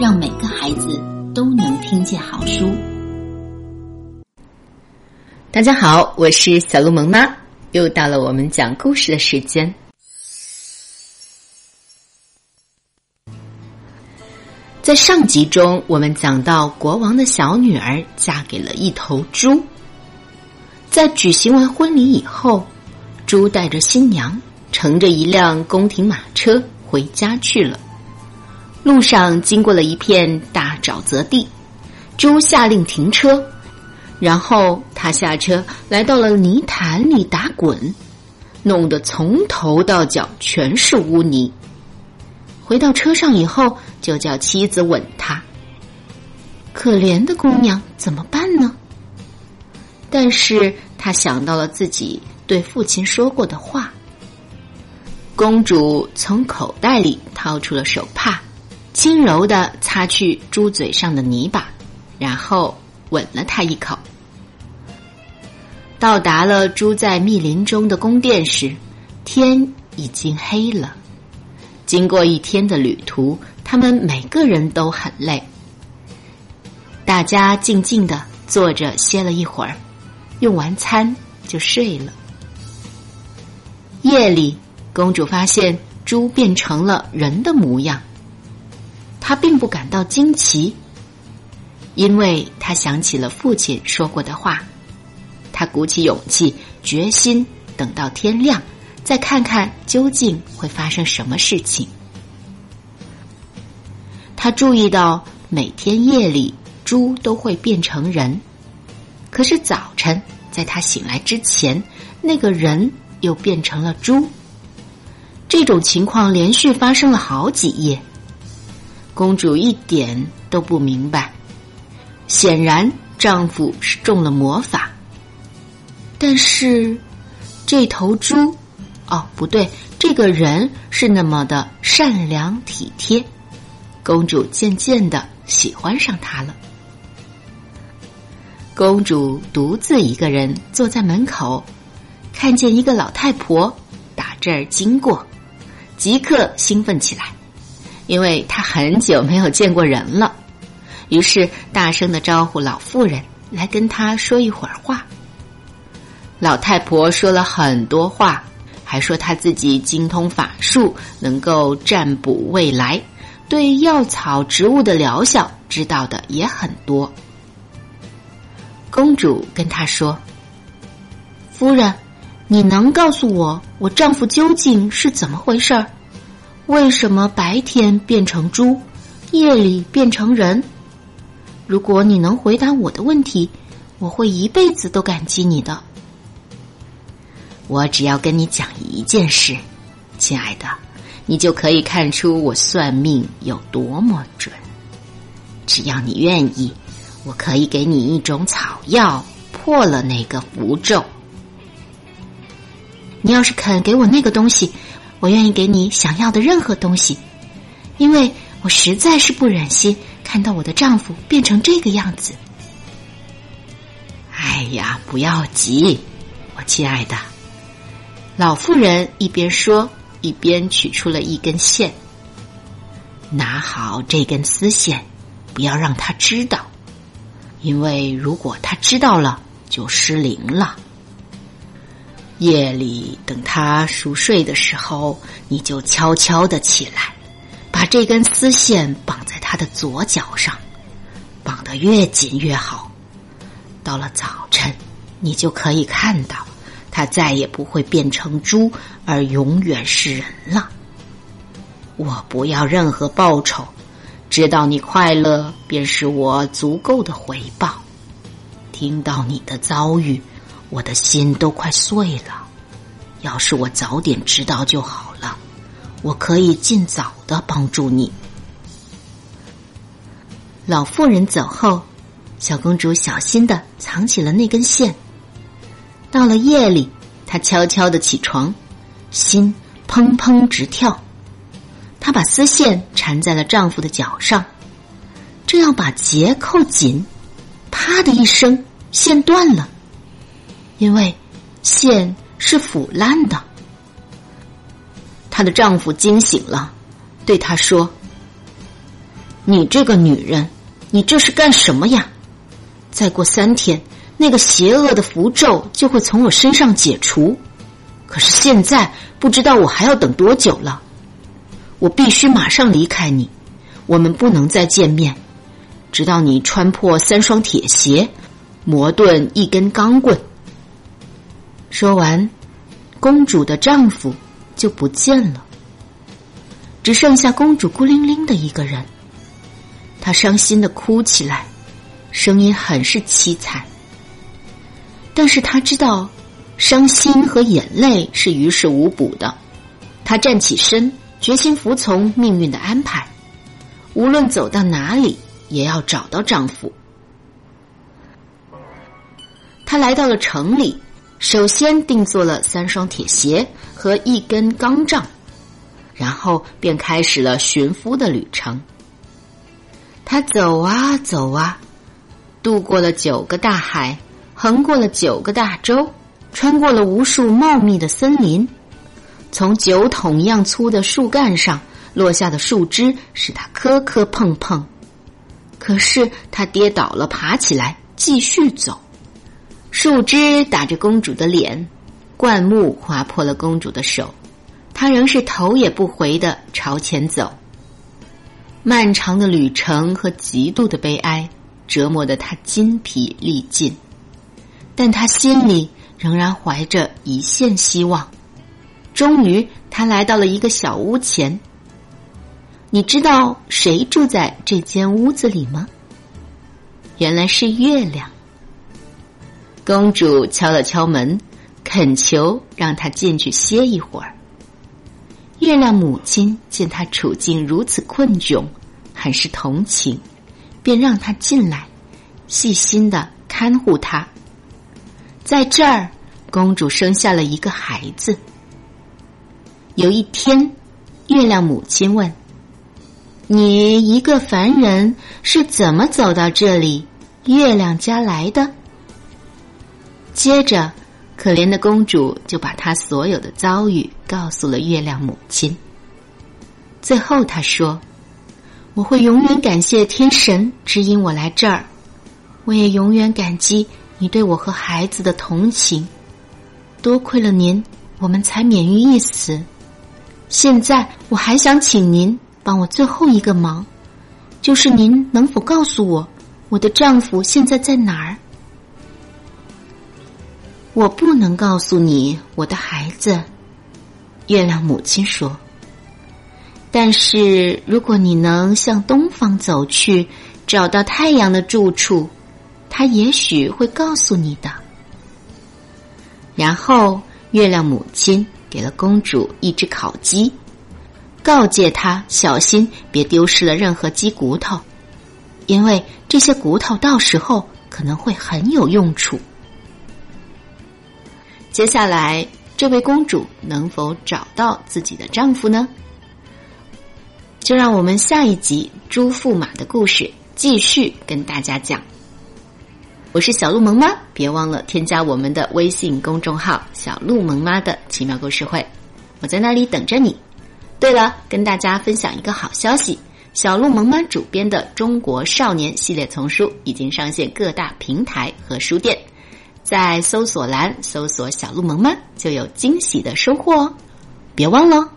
让每个孩子都能听见好书。大家好，我是小鹿萌妈，又到了我们讲故事的时间。在上集中，我们讲到国王的小女儿嫁给了一头猪。在举行完婚礼以后，猪带着新娘乘着一辆宫廷马车回家去了。路上经过了一片大沼泽地，猪下令停车。然后他下车，来到了泥潭里打滚，弄得从头到脚全是污泥。回到车上以后，就叫妻子吻他。可怜的姑娘怎么办呢？但是他想到了自己对父亲说过的话。公主从口袋里掏出了手帕，轻柔的擦去猪嘴上的泥巴，然后吻了他一口。到达了住在密林中的宫殿时，天已经黑了。经过一天的旅途，他们每个人都很累。大家静静的坐着歇了一会儿，用完餐就睡了。夜里，公主发现猪变成了人的模样，他并不感到惊奇，因为他想起了父亲说过的话。他鼓起勇气，决心等到天亮，再看看究竟会发生什么事情。他注意到每天夜里猪都会变成人，可是早晨在他醒来之前，那个人又变成了猪。这种情况连续发生了好几夜，公主一点都不明白。显然，丈夫是中了魔法。但是，这头猪，哦，不对，这个人是那么的善良体贴，公主渐渐的喜欢上他了。公主独自一个人坐在门口，看见一个老太婆打这儿经过，即刻兴奋起来，因为他很久没有见过人了，于是大声的招呼老妇人来跟她说一会儿话。老太婆说了很多话，还说她自己精通法术，能够占卜未来，对药草植物的疗效知道的也很多。公主跟她说：“夫人，你能告诉我，我丈夫究竟是怎么回事儿？为什么白天变成猪，夜里变成人？如果你能回答我的问题，我会一辈子都感激你的。”我只要跟你讲一件事，亲爱的，你就可以看出我算命有多么准。只要你愿意，我可以给你一种草药，破了那个符咒。你要是肯给我那个东西，我愿意给你想要的任何东西，因为我实在是不忍心看到我的丈夫变成这个样子。哎呀，不要急，我亲爱的。老妇人一边说，一边取出了一根线。拿好这根丝线，不要让他知道，因为如果他知道了，就失灵了。夜里等他熟睡的时候，你就悄悄的起来，把这根丝线绑在他的左脚上，绑得越紧越好。到了早晨，你就可以看到。他再也不会变成猪，而永远是人了。我不要任何报酬，知道你快乐便是我足够的回报。听到你的遭遇，我的心都快碎了。要是我早点知道就好了，我可以尽早的帮助你。老妇人走后，小公主小心的藏起了那根线。到了夜里，她悄悄的起床，心砰砰直跳。她把丝线缠在了丈夫的脚上，正要把结扣紧，啪的一声，线断了。因为线是腐烂的。她的丈夫惊醒了，对她说：“你这个女人，你这是干什么呀？再过三天，那个邪恶的符咒就会从我身上解除。可是现在不知道我还要等多久了。我必须马上离开你，我们不能再见面，直到你穿破三双铁鞋，磨钝一根钢棍。说完，公主的丈夫就不见了，只剩下公主孤零零的一个人。她伤心的哭起来，声音很是凄惨。但是她知道，伤心和眼泪是于事无补的。她站起身，决心服从命运的安排，无论走到哪里，也要找到丈夫。她来到了城里。首先定做了三双铁鞋和一根钢杖，然后便开始了寻夫的旅程。他走啊走啊，渡过了九个大海，横过了九个大洲，穿过了无数茂密的森林。从酒桶一样粗的树干上落下的树枝使他磕磕碰碰，可是他跌倒了，爬起来继续走。树枝打着公主的脸，灌木划破了公主的手，她仍是头也不回的朝前走。漫长的旅程和极度的悲哀折磨得她筋疲力尽，但她心里仍然怀着一线希望。终于，她来到了一个小屋前。你知道谁住在这间屋子里吗？原来是月亮。公主敲了敲门，恳求让她进去歇一会儿。月亮母亲见她处境如此困窘，很是同情，便让她进来，细心的看护她。在这儿，公主生下了一个孩子。有一天，月亮母亲问：“你一个凡人是怎么走到这里月亮家来的？”接着，可怜的公主就把她所有的遭遇告诉了月亮母亲。最后，她说：“我会永远感谢天神指引我来这儿，我也永远感激你对我和孩子的同情。多亏了您，我们才免于一死。现在，我还想请您帮我最后一个忙，就是您能否告诉我，我的丈夫现在在哪儿？”我不能告诉你，我的孩子。月亮母亲说：“但是如果你能向东方走去，找到太阳的住处，他也许会告诉你的。”然后，月亮母亲给了公主一只烤鸡，告诫她小心别丢失了任何鸡骨头，因为这些骨头到时候可能会很有用处。接下来，这位公主能否找到自己的丈夫呢？就让我们下一集《朱驸马》的故事继续跟大家讲。我是小鹿萌妈，别忘了添加我们的微信公众号“小鹿萌妈的奇妙故事会”，我在那里等着你。对了，跟大家分享一个好消息：小鹿萌妈主编的《中国少年》系列丛书已经上线各大平台和书店。在搜索栏搜索“小鹿萌萌”，就有惊喜的收获哦！别忘了。